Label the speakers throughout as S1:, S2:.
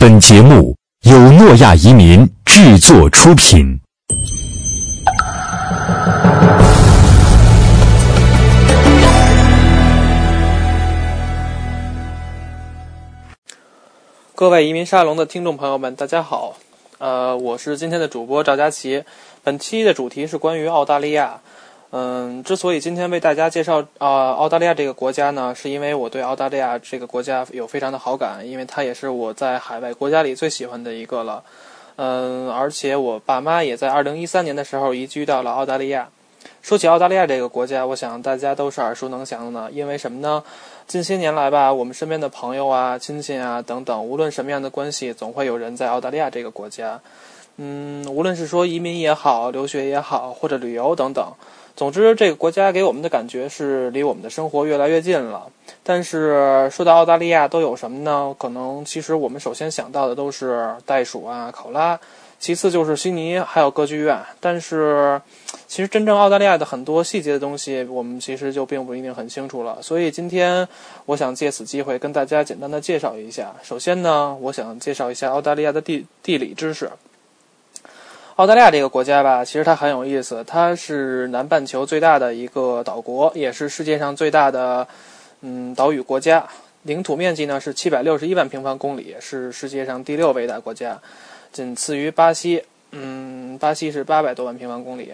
S1: 本节目由诺亚移民制作出品。
S2: 各位移民沙龙的听众朋友们，大家好。呃，我是今天的主播赵佳琪。本期的主题是关于澳大利亚。嗯，之所以今天为大家介绍啊澳大利亚这个国家呢，是因为我对澳大利亚这个国家有非常的好感，因为它也是我在海外国家里最喜欢的一个了。嗯，而且我爸妈也在2013年的时候移居到了澳大利亚。说起澳大利亚这个国家，我想大家都是耳熟能详的，因为什么呢？近些年来吧，我们身边的朋友啊、亲戚啊等等，无论什么样的关系，总会有人在澳大利亚这个国家。嗯，无论是说移民也好、留学也好，或者旅游等等。总之，这个国家给我们的感觉是离我们的生活越来越近了。但是说到澳大利亚，都有什么呢？可能其实我们首先想到的都是袋鼠啊、考拉，其次就是悉尼，还有歌剧院。但是，其实真正澳大利亚的很多细节的东西，我们其实就并不一定很清楚了。所以今天，我想借此机会跟大家简单的介绍一下。首先呢，我想介绍一下澳大利亚的地地理知识。澳大利亚这个国家吧，其实它很有意思。它是南半球最大的一个岛国，也是世界上最大的嗯岛屿国家。领土面积呢是七百六十一万平方公里，是世界上第六伟大国家，仅次于巴西。嗯，巴西是八百多万平方公里。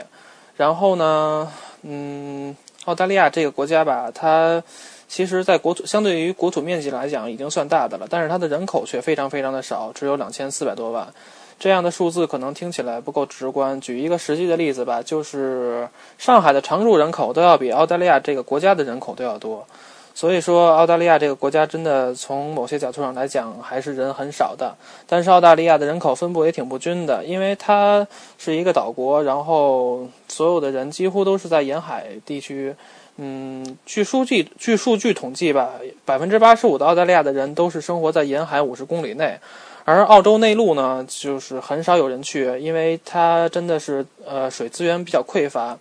S2: 然后呢，嗯，澳大利亚这个国家吧，它其实在国土相对于国土面积来讲已经算大的了，但是它的人口却非常非常的少，只有两千四百多万。这样的数字可能听起来不够直观。举一个实际的例子吧，就是上海的常住人口都要比澳大利亚这个国家的人口都要多。所以说，澳大利亚这个国家真的从某些角度上来讲还是人很少的。但是澳大利亚的人口分布也挺不均的，因为它是一个岛国，然后所有的人几乎都是在沿海地区。嗯，据数据据数据统计吧，百分之八十五的澳大利亚的人都是生活在沿海五十公里内。而澳洲内陆呢，就是很少有人去，因为它真的是呃水资源比较匮乏，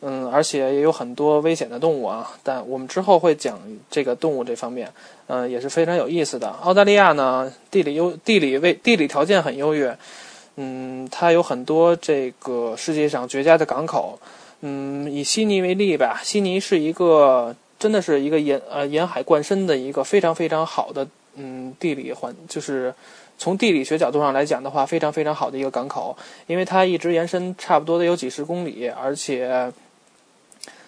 S2: 嗯，而且也有很多危险的动物啊。但我们之后会讲这个动物这方面，嗯，也是非常有意思的。澳大利亚呢，地理优地理位地理条件很优越，嗯，它有很多这个世界上绝佳的港口，嗯，以悉尼为例吧，悉尼是一个真的是一个沿呃沿海贯深的一个非常非常好的嗯地理环就是。从地理学角度上来讲的话，非常非常好的一个港口，因为它一直延伸差不多的有几十公里，而且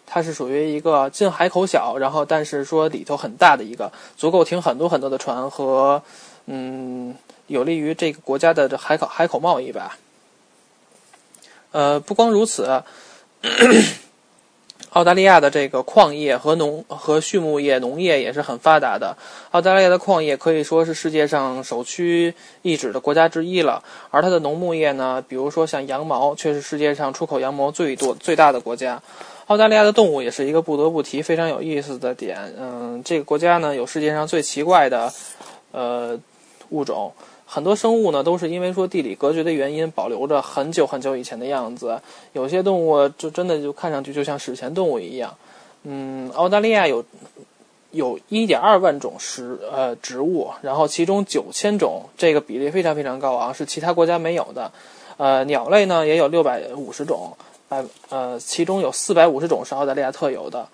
S2: 它是属于一个近海口小，然后但是说里头很大的一个，足够停很多很多的船和嗯，有利于这个国家的这海口海口贸易吧。呃，不光如此。澳大利亚的这个矿业和农和畜牧业、农业也是很发达的。澳大利亚的矿业可以说是世界上首屈一指的国家之一了。而它的农牧业呢，比如说像羊毛，却是世界上出口羊毛最多、最大的国家。澳大利亚的动物也是一个不得不提、非常有意思的点。嗯，这个国家呢，有世界上最奇怪的呃物种。很多生物呢，都是因为说地理隔绝的原因，保留着很久很久以前的样子。有些动物就真的就看上去就像史前动物一样。嗯，澳大利亚有有一点二万种食呃植物，然后其中九千种，这个比例非常非常高啊，是其他国家没有的。呃，鸟类呢也有六百五十种，百呃其中有四百五十种是澳大利亚特有的。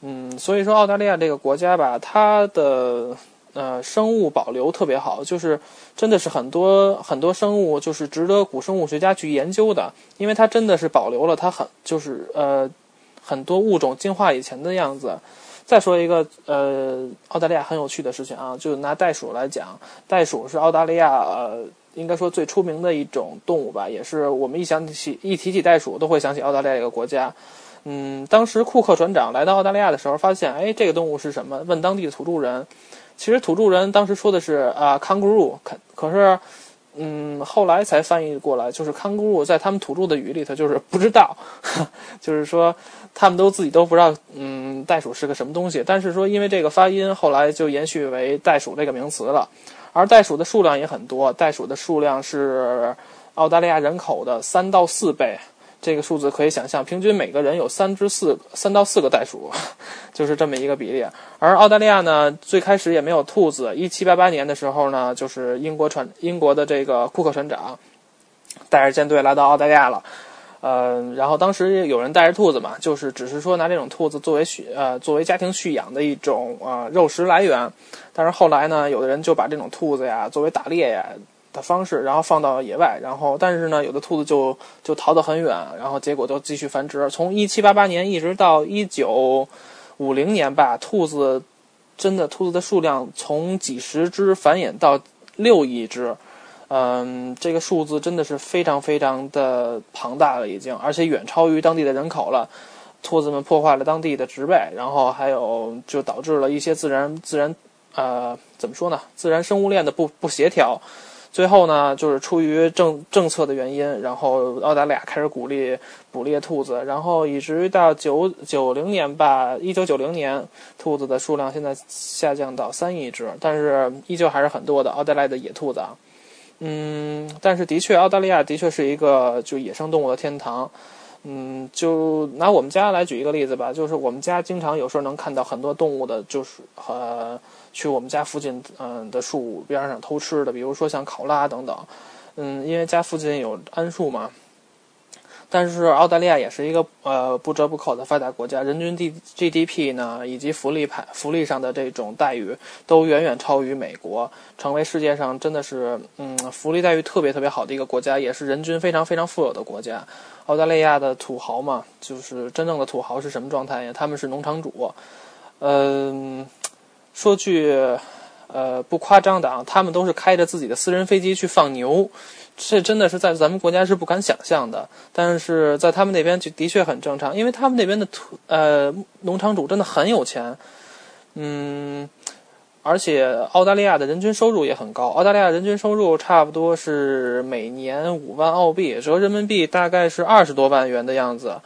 S2: 嗯，所以说澳大利亚这个国家吧，它的。呃，生物保留特别好，就是真的是很多很多生物，就是值得古生物学家去研究的，因为它真的是保留了它很就是呃很多物种进化以前的样子。再说一个呃，澳大利亚很有趣的事情啊，就拿袋鼠来讲，袋鼠是澳大利亚呃应该说最出名的一种动物吧，也是我们一想起一提起袋鼠都会想起澳大利亚一个国家。嗯，当时库克船长来到澳大利亚的时候，发现哎这个动物是什么？问当地的土著人。其实土著人当时说的是啊，kangaroo，可可是，嗯，后来才翻译过来，就是 kangaroo，在他们土著的语里头就是不知道，就是说他们都自己都不知道，嗯，袋鼠是个什么东西。但是说因为这个发音，后来就延续为袋鼠这个名词了。而袋鼠的数量也很多，袋鼠的数量是澳大利亚人口的三到四倍。这个数字可以想象，平均每个人有三只四三到四个袋鼠，就是这么一个比例。而澳大利亚呢，最开始也没有兔子。一七八八年的时候呢，就是英国船英国的这个库克船长带着舰队来到澳大利亚了。呃，然后当时有人带着兔子嘛，就是只是说拿这种兔子作为畜呃作为家庭蓄养的一种呃肉食来源。但是后来呢，有的人就把这种兔子呀作为打猎呀的方式，然后放到野外，然后但是呢，有的兔子就就逃得很远，然后结果都继续繁殖。从一七八八年一直到一九五零年吧，兔子真的兔子的数量从几十只繁衍到六亿只。嗯，这个数字真的是非常非常的庞大了，已经，而且远超于当地的人口了。兔子们破坏了当地的植被，然后还有就导致了一些自然自然呃怎么说呢？自然生物链的不不协调。最后呢，就是出于政政策的原因，然后澳大利亚开始鼓励捕猎兔子，然后以至于到九九零年吧，一九九零年，兔子的数量现在下降到三亿只，但是依旧还是很多的澳大利亚的野兔子啊。嗯，但是的确，澳大利亚的确是一个就野生动物的天堂。嗯，就拿我们家来举一个例子吧，就是我们家经常有时候能看到很多动物的，就是呃，去我们家附近嗯的树边上偷吃的，比如说像考拉等等。嗯，因为家附近有桉树嘛。但是澳大利亚也是一个呃不折不扣的发达国家，人均 D GDP 呢以及福利排福利上的这种待遇都远远超于美国，成为世界上真的是嗯福利待遇特别特别好的一个国家，也是人均非常非常富有的国家。澳大利亚的土豪嘛，就是真正的土豪是什么状态呀？他们是农场主，嗯，说句呃不夸张的啊，他们都是开着自己的私人飞机去放牛。这真的是在咱们国家是不敢想象的，但是在他们那边就的确很正常，因为他们那边的土呃农场主真的很有钱，嗯，而且澳大利亚的人均收入也很高，澳大利亚人均收入差不多是每年五万澳币，折人民币大概是二十多万元的样子，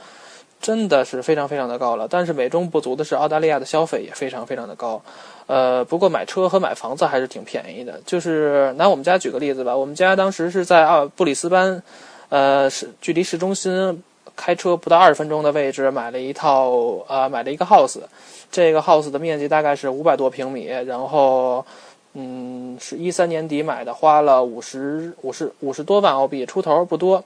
S2: 真的是非常非常的高了。但是美中不足的是，澳大利亚的消费也非常非常的高。呃，不过买车和买房子还是挺便宜的。就是拿我们家举个例子吧，我们家当时是在奥布里斯班，呃，是距离市中心开车不到二十分钟的位置，买了一套呃，买了一个 house。这个 house 的面积大概是五百多平米，然后，嗯，是一三年底买的，花了五十五十五十多万澳币出头，不多。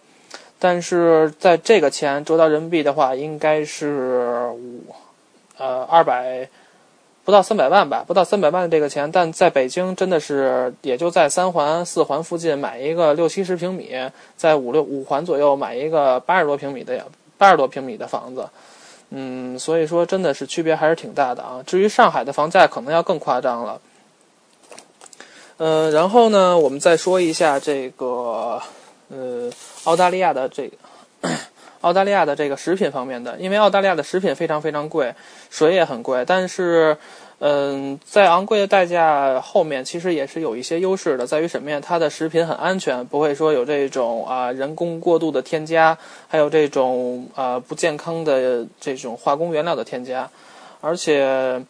S2: 但是在这个钱折到人民币的话，应该是五呃二百。不到三百万吧，不到三百万的这个钱，但在北京真的是也就在三环、四环附近买一个六七十平米，在五六五环左右买一个八十多平米的八十多平米的房子，嗯，所以说真的是区别还是挺大的啊。至于上海的房价可能要更夸张了，呃，然后呢，我们再说一下这个呃澳大利亚的这个。澳大利亚的这个食品方面的，因为澳大利亚的食品非常非常贵，水也很贵，但是，嗯，在昂贵的代价后面，其实也是有一些优势的，在于什么呀？它的食品很安全，不会说有这种啊人工过度的添加，还有这种啊不健康的这种化工原料的添加，而且，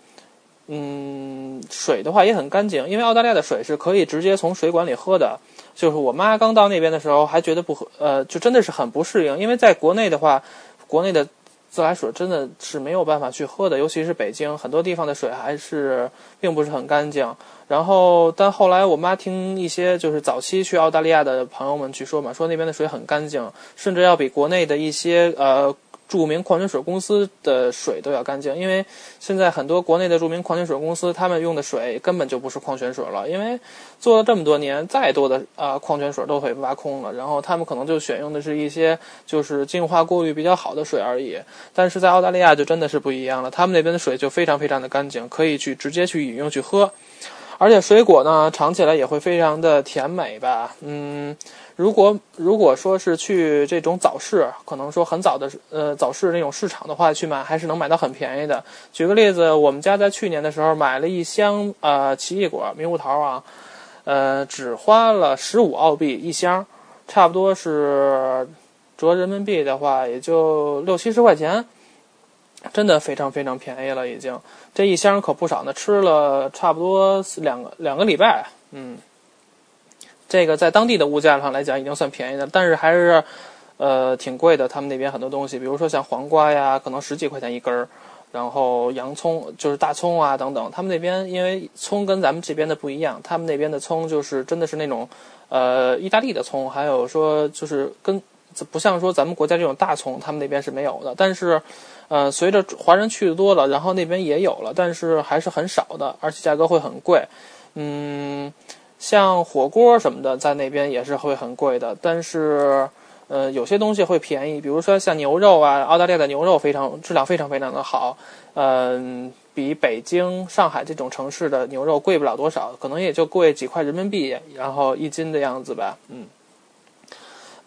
S2: 嗯，水的话也很干净，因为澳大利亚的水是可以直接从水管里喝的。就是我妈刚到那边的时候，还觉得不喝，呃，就真的是很不适应。因为在国内的话，国内的自来水真的是没有办法去喝的，尤其是北京很多地方的水还是并不是很干净。然后，但后来我妈听一些就是早期去澳大利亚的朋友们去说嘛，说那边的水很干净，甚至要比国内的一些呃。著名矿泉水公司的水都要干净，因为现在很多国内的著名矿泉水公司，他们用的水根本就不是矿泉水了，因为做了这么多年，再多的啊矿泉水都会挖空了，然后他们可能就选用的是一些就是净化过滤比较好的水而已。但是在澳大利亚就真的是不一样了，他们那边的水就非常非常的干净，可以去直接去饮用去喝，而且水果呢尝起来也会非常的甜美吧，嗯。如果如果说是去这种早市，可能说很早的呃早市那种市场的话，去买还是能买到很便宜的。举个例子，我们家在去年的时候买了一箱呃奇异果猕猴桃啊，呃只花了十五澳币一箱，差不多是折人民币的话也就六七十块钱，真的非常非常便宜了已经。这一箱可不少呢，吃了差不多两个两个礼拜，嗯。这个在当地的物价上来讲已经算便宜的，但是还是，呃，挺贵的。他们那边很多东西，比如说像黄瓜呀，可能十几块钱一根儿，然后洋葱就是大葱啊等等。他们那边因为葱跟咱们这边的不一样，他们那边的葱就是真的是那种呃意大利的葱，还有说就是跟不像说咱们国家这种大葱，他们那边是没有的。但是呃，随着华人去的多了，然后那边也有了，但是还是很少的，而且价格会很贵。嗯。像火锅什么的，在那边也是会很贵的，但是，呃，有些东西会便宜，比如说像牛肉啊，澳大利亚的牛肉非常质量非常非常的好，嗯，比北京、上海这种城市的牛肉贵不了多少，可能也就贵几块人民币，然后一斤的样子吧，嗯，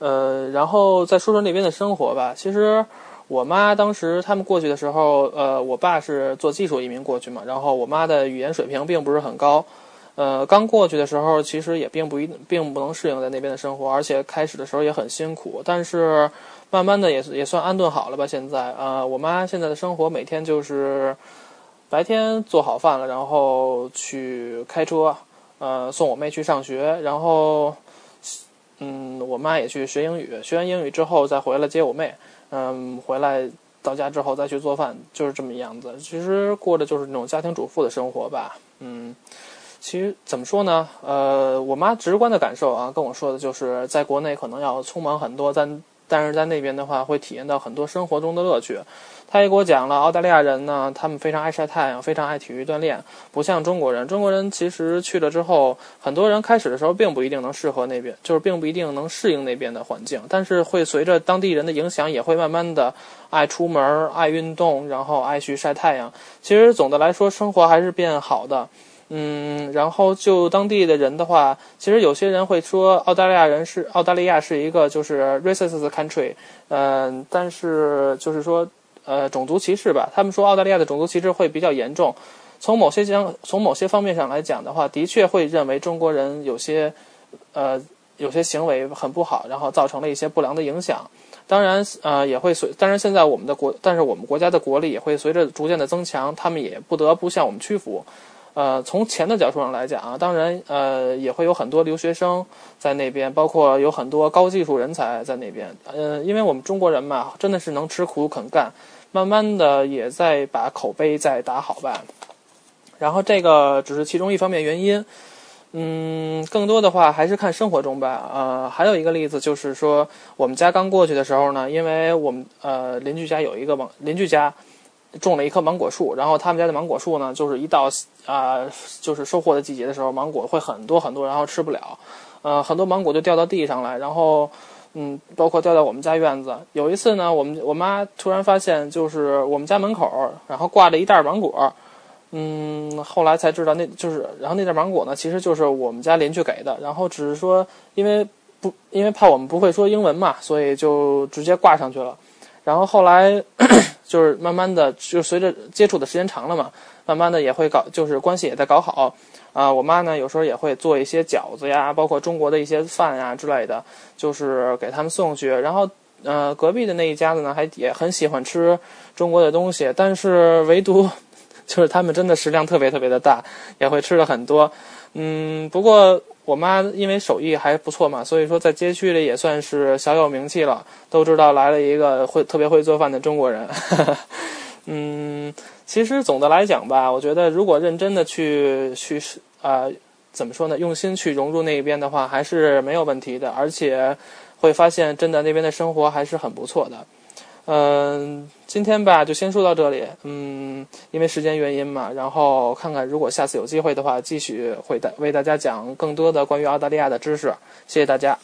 S2: 呃，然后再说说那边的生活吧。其实我妈当时他们过去的时候，呃，我爸是做技术移民过去嘛，然后我妈的语言水平并不是很高。呃，刚过去的时候，其实也并不一并不能适应在那边的生活，而且开始的时候也很辛苦。但是，慢慢的也也算安顿好了吧。现在，呃，我妈现在的生活每天就是白天做好饭了，然后去开车，呃，送我妹去上学，然后，嗯，我妈也去学英语，学完英语之后再回来接我妹，嗯，回来到家之后再去做饭，就是这么样子。其实过的就是那种家庭主妇的生活吧，嗯。其实怎么说呢？呃，我妈直观的感受啊，跟我说的就是，在国内可能要匆忙很多，但但是在那边的话，会体验到很多生活中的乐趣。他也给我讲了，澳大利亚人呢，他们非常爱晒太阳，非常爱体育锻炼，不像中国人。中国人其实去了之后，很多人开始的时候并不一定能适合那边，就是并不一定能适应那边的环境。但是会随着当地人的影响，也会慢慢的爱出门、爱运动，然后爱去晒太阳。其实总的来说，生活还是变好的。嗯，然后就当地的人的话，其实有些人会说澳大利亚人是澳大利亚是一个就是 racist country，嗯，但是就是说呃种族歧视吧，他们说澳大利亚的种族歧视会比较严重。从某些将从某些方面上来讲的话，的确会认为中国人有些呃有些行为很不好，然后造成了一些不良的影响。当然呃也会随，当然现在我们的国，但是我们国家的国力也会随着逐渐的增强，他们也不得不向我们屈服。呃，从钱的角度上来讲啊，当然，呃，也会有很多留学生在那边，包括有很多高技术人才在那边。呃，因为我们中国人嘛，真的是能吃苦肯干，慢慢的也在把口碑再打好吧。然后这个只是其中一方面原因，嗯，更多的话还是看生活中吧。呃，还有一个例子就是说，我们家刚过去的时候呢，因为我们呃邻居家有一个网邻居家。种了一棵芒果树，然后他们家的芒果树呢，就是一到啊，就是收获的季节的时候，芒果会很多很多，然后吃不了，呃，很多芒果就掉到地上来，然后，嗯，包括掉到我们家院子。有一次呢，我们我妈突然发现，就是我们家门口，然后挂着一袋芒果，嗯，后来才知道那就是，然后那袋芒果呢，其实就是我们家邻居给的，然后只是说，因为不因为怕我们不会说英文嘛，所以就直接挂上去了。然后后来，就是慢慢的，就随着接触的时间长了嘛，慢慢的也会搞，就是关系也在搞好。啊，我妈呢有时候也会做一些饺子呀，包括中国的一些饭呀之类的，就是给他们送去。然后，呃，隔壁的那一家子呢，还也很喜欢吃中国的东西，但是唯独，就是他们真的食量特别特别的大，也会吃的很多。嗯，不过。我妈因为手艺还不错嘛，所以说在街区里也算是小有名气了，都知道来了一个会特别会做饭的中国人。嗯，其实总的来讲吧，我觉得如果认真的去去啊，怎么说呢，用心去融入那边的话，还是没有问题的，而且会发现真的那边的生活还是很不错的。嗯，今天吧就先说到这里。嗯，因为时间原因嘛，然后看看如果下次有机会的话，继续会带为大家讲更多的关于澳大利亚的知识。谢谢大家。